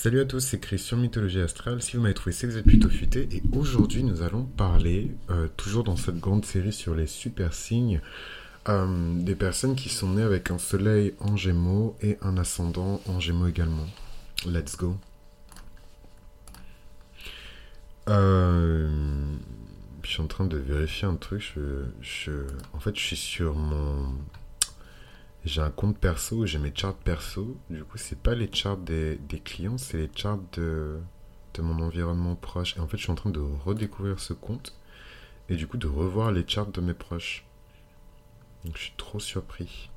Salut à tous, c'est Christian Mythologie Astrale. Si vous m'avez trouvé, c'est que vous êtes plutôt futé. Et aujourd'hui, nous allons parler, euh, toujours dans cette grande série sur les super signes, euh, des personnes qui sont nées avec un soleil en gémeaux et un ascendant en gémeaux également. Let's go. Euh, je suis en train de vérifier un truc. en fait, je suis sur mon j'ai un compte perso, j'ai mes charts perso. Du coup, c'est pas les charts des, clients, c'est les charts de, mon environnement proche. Et en fait, je suis en train de redécouvrir ce compte et du coup de revoir les charts de mes proches. Donc, je suis trop surpris.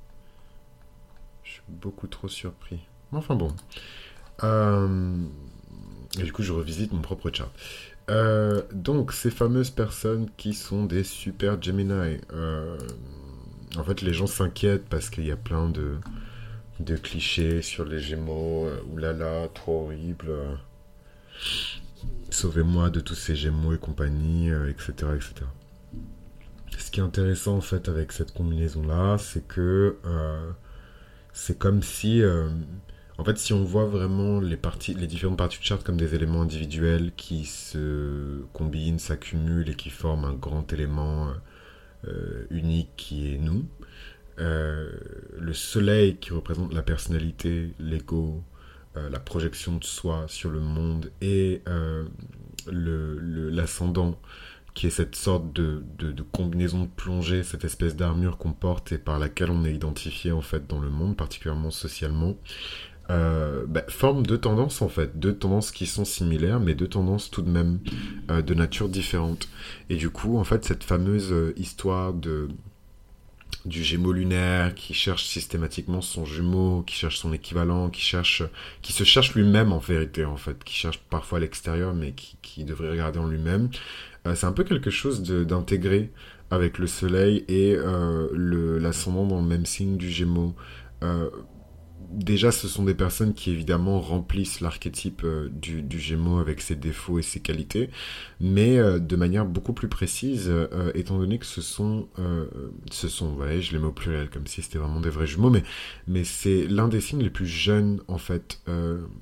Je suis beaucoup trop surpris. Enfin bon. Euh, et du coup, je revisite mon propre chart. Euh, donc, ces fameuses personnes qui sont des super Gemini. Euh, en fait, les gens s'inquiètent parce qu'il y a plein de, clichés sur les Gémeaux. Euh, oulala, trop horrible. Euh, sauvez-moi de tous ces Gémeaux et compagnie, etc., euh, etc. Ce qui est intéressant en fait avec cette combinaison-là, c'est que c'est comme si, en fait, si on voit vraiment les parties, différentes parties de charte comme des éléments individuels qui se combinent, s'accumulent et qui forment un grand élément unique qui est nous. Euh, le soleil qui représente la personnalité, l'ego, euh, la projection de soi sur le monde et l'ascendant qui est cette sorte de, combinaison de plongée, cette espèce d'armure qu'on porte et par laquelle on est identifié en fait dans le monde, particulièrement socialement, euh, bah, deux tendances en fait, deux tendances qui sont similaires, mais deux tendances tout de même euh, de nature différente. Et du coup, en fait, cette fameuse euh, histoire de du Gémeaux lunaire qui cherche systématiquement son jumeau, qui cherche son équivalent, qui cherche, qui se cherche lui-même en vérité en fait, qui cherche parfois l'extérieur, mais qui, devrait regarder en lui-même. c'est un peu quelque chose d'intégrer avec le Soleil et l'ascendant dans le même signe du Gémeaux déjà, ce sont des personnes qui évidemment remplissent l'archétype euh, du, du, avec ses défauts et ses qualités, mais euh, de manière beaucoup plus précise, euh, étant donné que ce sont, ce sont, voilà, je les mets au pluriel comme si c'était vraiment des vrais jumeaux, mais, mais c'est l'un des signes les plus jeunes en fait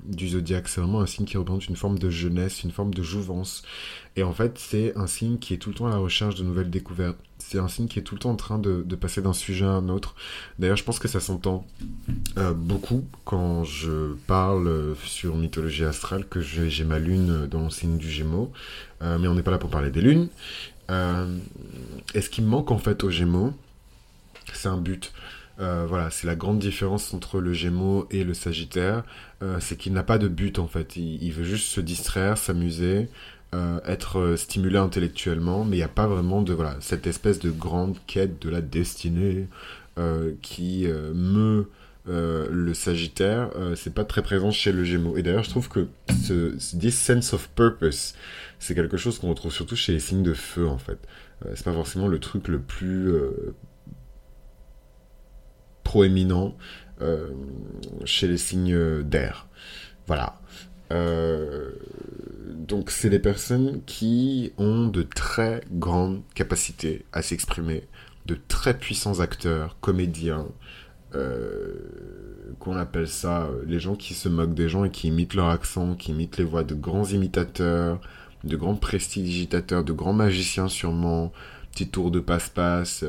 du zodiaque. C'est vraiment un signe qui représente une forme de jeunesse, une forme de jouvence, et en fait, c'est un signe qui est tout le temps à la recherche de nouvelles découvertes. C'est un signe qui est tout le temps en train de, passer d'un sujet à un autre. D'ailleurs, je pense que ça s'entend euh, beaucoup quand je parle sur mythologie astrale que j'ai ma lune dans le signe du Gémeaux. Euh, mais on n'est pas là pour parler des lunes. Euh, et ce qui manque en fait au Gémeaux, c'est un but. voilà, c'est la grande différence entre le Gémeaux et le Sagittaire, c'est qu'il n'a pas de but en fait. il veut juste se distraire, s'amuser, euh, être euh, stimulé intellectuellement, mais il n'y a pas vraiment de voilà cette espèce de grande quête de la destinée euh, qui meut le Sagittaire. c'est pas très présent chez le Gémeaux. Et d'ailleurs, je trouve que ce, this sense of purpose, c'est quelque chose qu'on retrouve surtout chez les signes de feu en fait. c'est pas forcément le truc le plus proéminent chez les signes d'air. Voilà. Euh, donc c'est des personnes qui ont de très grandes capacités à s'exprimer, de très puissants acteurs, comédiens, euh, qu'on appelle ça euh, les gens qui se moquent des gens et qui imitent leur accent, qui imitent les voix de grands imitateurs, de grands prestidigitateurs, de grands magiciens sûrement, petits tours de passe-passe,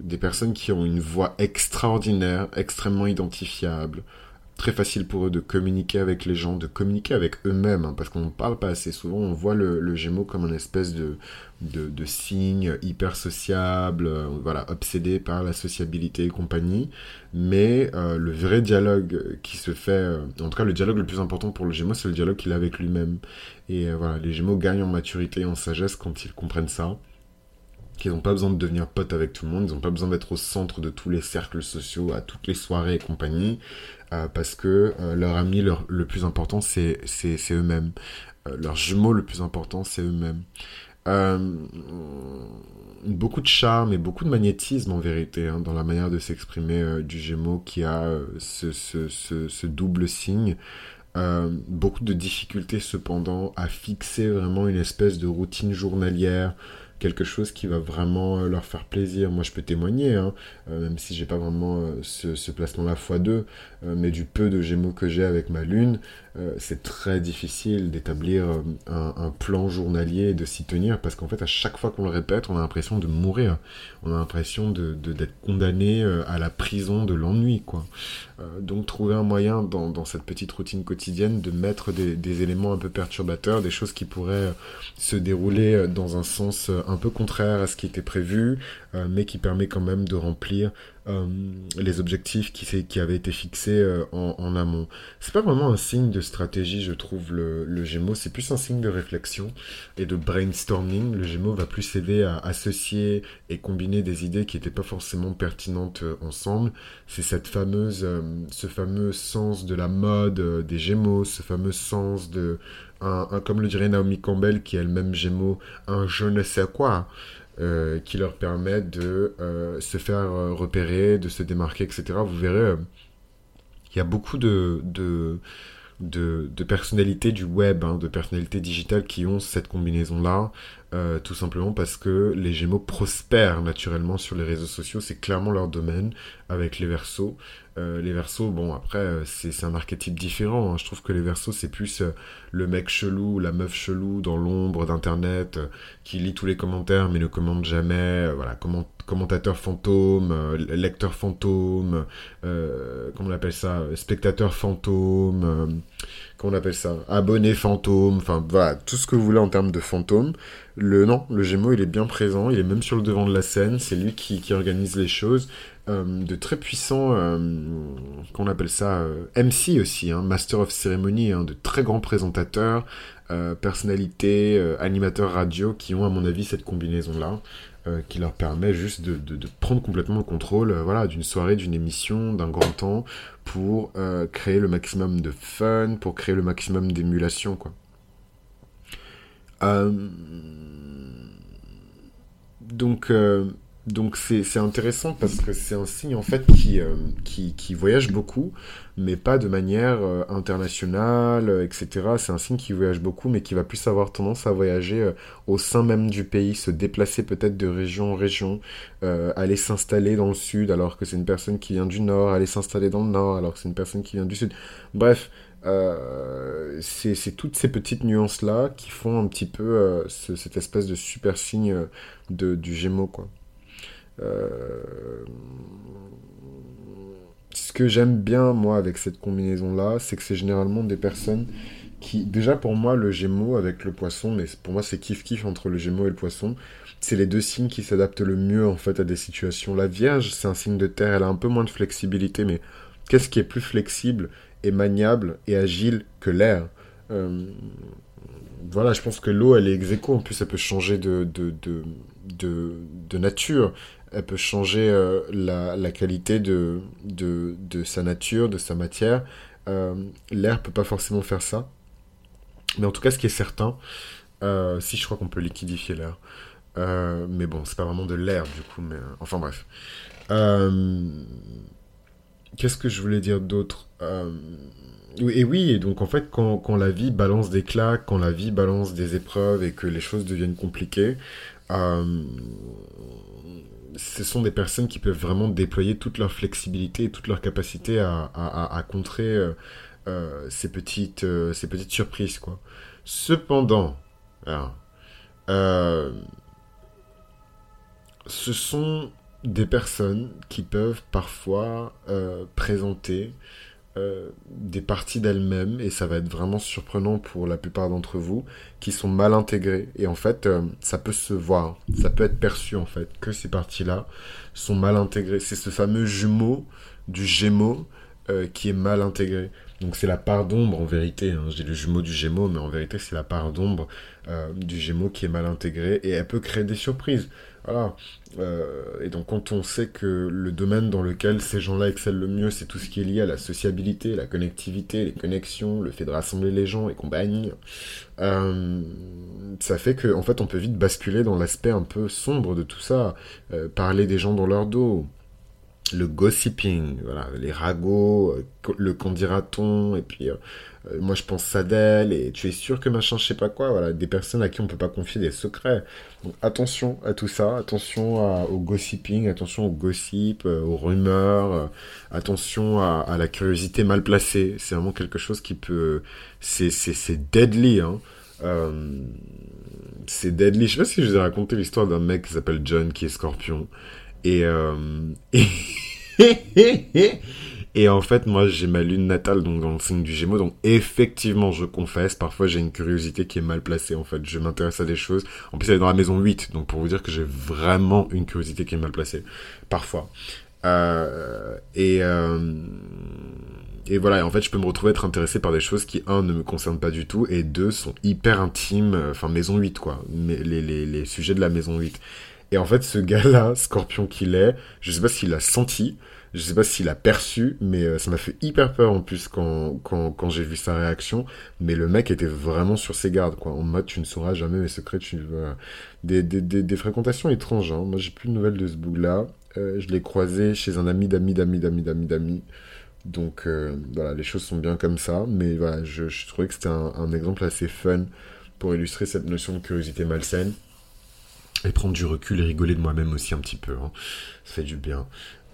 des personnes qui ont une voix extraordinaire, extrêmement identifiable, très facile pour eux de communiquer avec les gens, de communiquer avec eux-mêmes, hein, parce qu'on ne parle pas assez souvent, on voit le, le Gémeaux comme une espèce de, de, signe hyper sociable, euh, voilà, obsédé par la sociabilité et compagnie, mais euh, le vrai dialogue qui se fait, euh, en tout cas le dialogue le plus important pour le Gémeaux, c'est le dialogue qu'il a avec lui-même. Et voilà, les Gémeaux gagnent en maturité et en sagesse quand ils comprennent ça qu'ils n'ont pas besoin de devenir potes avec tout le monde, ils n'ont pas besoin d'être au centre de tous les cercles sociaux, à toutes les soirées et compagnie, euh, parce que euh, leur ami leur, le plus important, c'est eux-mêmes. Euh, leur jumeau le plus important, c'est eux-mêmes. beaucoup de charme et beaucoup de magnétisme en vérité hein, dans la manière de s'exprimer du Gémeaux qui a ce, ce, double signe. beaucoup de difficultés cependant à fixer vraiment une espèce de routine journalière quelque chose qui va vraiment leur faire plaisir. Moi, je peux témoigner, hein, même si j'ai pas vraiment ce, ce placement-là x2, mais du peu de Gémeaux que j'ai avec ma lune, euh, c'est très difficile d'établir euh, un, plan journalier et de s'y tenir parce qu'en fait, à chaque fois qu'on le répète, on a l'impression de mourir. On a l'impression de, d'être condamné euh, à la prison de l'ennui, quoi. donc, trouver un moyen dans, cette petite routine quotidienne de mettre des, des, éléments un peu perturbateurs, des choses qui pourraient se dérouler dans un sens un peu contraire à ce qui était prévu, mais qui permet quand même de remplir euh, les objectifs qui, avaient été fixés euh, en, amont. C'est pas vraiment un signe de stratégie, je trouve, le, le Gémeaux, c'est plus un signe de réflexion et de brainstorming. Le Gémeaux va plus aider à associer et combiner des idées qui n'étaient pas forcément pertinentes euh, ensemble. C'est cette fameuse, ce fameux sens de la mode des Gémeaux, ce fameux sens de, un, comme le dirait Naomi Campbell, qui est elle-même Gémeaux, un je ne sais quoi. Euh, qui leur permet de euh, se faire euh, repérer, de se démarquer, etc. Vous verrez, il y a beaucoup de, personnalités du web, hein, de personnalités digitales qui ont cette combinaison-là, tout simplement parce que les Gémeaux prospèrent naturellement sur les réseaux sociaux, c'est clairement leur domaine avec les Verseaux. Euh, les versos, bon, après, euh, c'est un archétype différent. Hein. Je trouve que les versos, c'est plus euh, le mec chelou, la meuf chelou dans l'ombre d'Internet, qui lit tous les commentaires mais ne commente jamais. voilà, commentateur fantôme, lecteur fantôme, comment on appelle ça Spectateur fantôme, comment on appelle ça Abonné fantôme, enfin, voilà, tout ce que vous voulez en termes de fantôme. Le, non, le Gémeaux, il est bien présent, il est même sur le devant de la scène, c'est lui qui, qui organise les choses. Euh, de très puissants, euh, qu'on appelle ça, euh, MC aussi, hein, Master of Ceremony, hein, de très grands présentateurs, personnalités, animateurs radio qui ont à mon avis cette combinaison-là. Qui leur permet juste de, prendre complètement le contrôle voilà, d'une soirée, d'une émission, d'un grand temps, pour créer le maximum de fun, pour créer le maximum d'émulation. quoi. donc, donc c'est intéressant parce que c'est un signe en fait qui, euh, qui, qui, voyage beaucoup, mais pas de manière euh, internationale, euh, etc. C'est un signe qui voyage beaucoup, mais qui va plus avoir tendance à voyager au sein même du pays, se déplacer peut-être de région en région, aller s'installer dans le sud alors que c'est une personne qui vient du nord, aller s'installer dans le nord alors que c'est une personne qui vient du sud. Bref, c'est toutes ces petites nuances-là qui font un petit peu cette espèce de super signe de, du Gémeaux, quoi. Euh, ce que j'aime bien, moi, avec cette combinaison-là, c'est que c'est généralement des personnes qui, déjà pour moi, le Gémeaux avec le Poisson, mais pour moi c'est kiff-kiff entre le Gémeaux et le Poisson, c'est les deux signes qui s'adaptent le mieux en fait à des situations. La Vierge, c'est un signe de terre, elle a un peu moins de flexibilité, mais qu'est-ce qui est plus flexible et maniable et agile que l'air? Voilà, je pense que l'eau, elle est ex en plus, elle peut changer de, nature elle peut changer euh, la, la, qualité de, sa nature, de sa matière. Euh, l'air peut pas forcément faire ça. Mais en tout cas, ce qui est certain, euh, si je crois qu'on peut liquidifier l'air. mais bon, c'est pas vraiment de l'air du coup, mais enfin bref. Qu'est-ce que je voulais dire d'autre? Et oui, et donc en fait, quand, la vie balance des claques, quand la vie balance des épreuves et que les choses deviennent compliquées, ce sont des personnes qui peuvent vraiment déployer toute leur flexibilité et toute leur capacité à, contrer euh, euh, ces, petites, euh, ces petites surprises. Quoi. Cependant, ce sont des personnes qui peuvent parfois présenter euh, des parties d'elles-mêmes, et ça va être vraiment surprenant pour la plupart d'entre vous, qui sont mal intégrées. Et en fait, euh, ça peut se voir, ça peut être perçu en fait, que ces parties-là sont mal intégrées. C'est ce fameux jumeau du gémeau euh, qui est mal intégré. Donc c'est la part d'ombre en vérité, hein. dis le jumeau du gémeau, mais en vérité c'est la part d'ombre du gémeau qui est mal intégrée et elle peut créer des surprises. Voilà. Euh, et donc quand on sait que le domaine dans lequel ces gens-là excellent le mieux, c'est tout ce qui est lié à la sociabilité, la connectivité, les connexions, le fait de rassembler les gens et compagnie, euh, ça fait qu'en en fait on peut vite basculer dans l'aspect un peu sombre de tout ça, euh, parler des gens dans leur dos, le gossiping, voilà, les ragots, euh, le qu'en dira-t-on, et puis euh, euh, moi je pense ça d'elle, et tu es sûr que machin, je sais pas quoi, voilà, des personnes à qui on peut pas confier des secrets. Attention à tout ça, attention au gossiping, attention au gossip, aux rumeurs, attention à, la curiosité mal placée. C'est vraiment quelque chose qui peut, c'est c'est deadly, hein. c'est deadly. Je sais pas si je vous ai raconté l'histoire d'un mec qui s'appelle John qui est scorpion. Et, euh, et, en fait, moi, j'ai ma lune natale donc dans le signe du Gémeaux. Donc, effectivement, je confesse, parfois j'ai une curiosité qui est mal placée. En fait, je m'intéresse à des choses. En plus, elle est dans la maison 8. Donc, pour vous dire que j'ai vraiment une curiosité qui est mal placée. Parfois. Euh, et, euh, et voilà, en fait, je peux me retrouver être intéressé par des choses qui, un, ne me concernent pas du tout, et deux, sont hyper intimes, enfin, maison 8, quoi. Les, les, les sujets de la maison 8. Et en fait, ce gars-là, Scorpion qu'il est, je sais pas s'il l'a senti, je sais pas s'il a perçu, mais euh, ça m'a fait hyper peur en plus quand, j'ai vu sa réaction. Mais le mec était vraiment sur ses gardes, quoi. En mode, tu ne sauras jamais mes secrets, tu euh, des, des, des, fréquentations étranges, hein. Moi, j'ai plus de nouvelles de ce bout-là. Euh, je l'ai croisé chez un ami d'amis, d'amis, d'amis, d'amis, d'amis. Donc, voilà, les choses sont bien comme ça. Mais voilà, je, je trouvais que c'était un exemple assez fun pour illustrer cette notion de curiosité malsaine et prendre du recul et rigoler de moi-même aussi un petit peu. Hein. Ça fait du bien.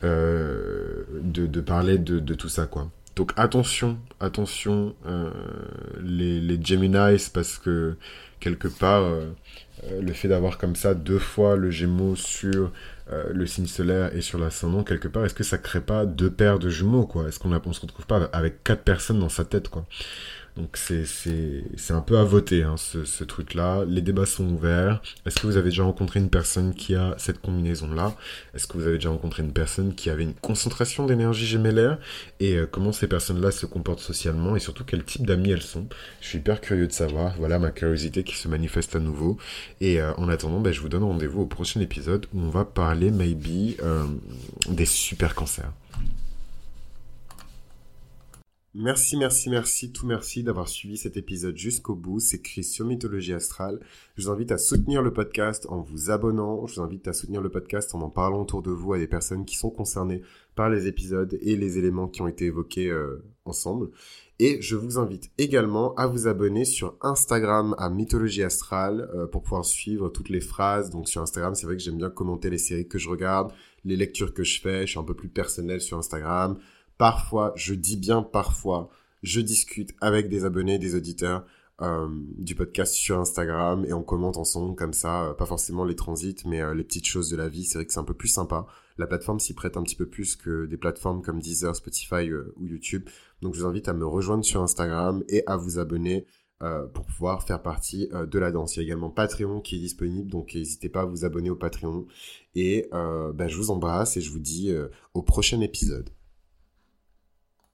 Euh, de, parler de, tout ça, quoi. Donc attention, attention, euh, les, les Geminis, parce que quelque part, euh, le fait d'avoir comme ça deux fois le Gémeaux sur le signe solaire et sur l'ascendant, quelque part, est-ce que ça crée pas deux paires de jumeaux, quoi? Est-ce qu'on ne se retrouve pas avec quatre personnes dans sa tête, quoi? Donc c'est, un peu à voter hein, ce, ce truc-là. Les débats sont ouverts. Est-ce que vous avez déjà rencontré une personne qui a cette combinaison-là? Est-ce que vous avez déjà rencontré une personne qui avait une concentration d'énergie gémellaire? Et euh, comment ces personnes-là se comportent socialement? Et surtout quel type d'amis elles sont? Je suis hyper curieux de savoir. Voilà ma curiosité qui se manifeste à nouveau. Et euh, en attendant, ben, je vous donne rendez-vous au prochain épisode où on va parler maybe euh, des super cancers. Merci, merci, merci, tout merci d'avoir suivi cet épisode jusqu'au bout. C'est Chris sur Mythologie Astrale. Je vous invite à soutenir le podcast en vous abonnant. Je vous invite à soutenir le podcast en en parlant autour de vous à des personnes qui sont concernées par les épisodes et les éléments qui ont été évoqués euh, ensemble. Et je vous invite également à vous abonner sur Instagram à Mythologie Astrale euh, pour pouvoir suivre toutes les phrases. Donc sur Instagram, c'est vrai que j'aime bien commenter les séries que je regarde, les lectures que je fais. Je suis un peu plus personnel sur Instagram parfois, je dis bien parfois, je discute avec des abonnés, des auditeurs euh, du podcast sur Instagram et on commente ensemble comme ça, euh, pas forcément les transits, mais euh, les petites choses de la vie. C'est vrai que c'est un peu plus sympa. La plateforme s'y prête un petit peu plus que des plateformes comme Deezer, Spotify ou YouTube. Donc je vous invite à me rejoindre sur Instagram et à vous abonner. pour pouvoir faire partie de la danse. Il y a également Patreon qui est disponible, donc n'hésitez pas à vous abonner au Patreon. Et ben, je vous embrasse et je vous dis au prochain épisode.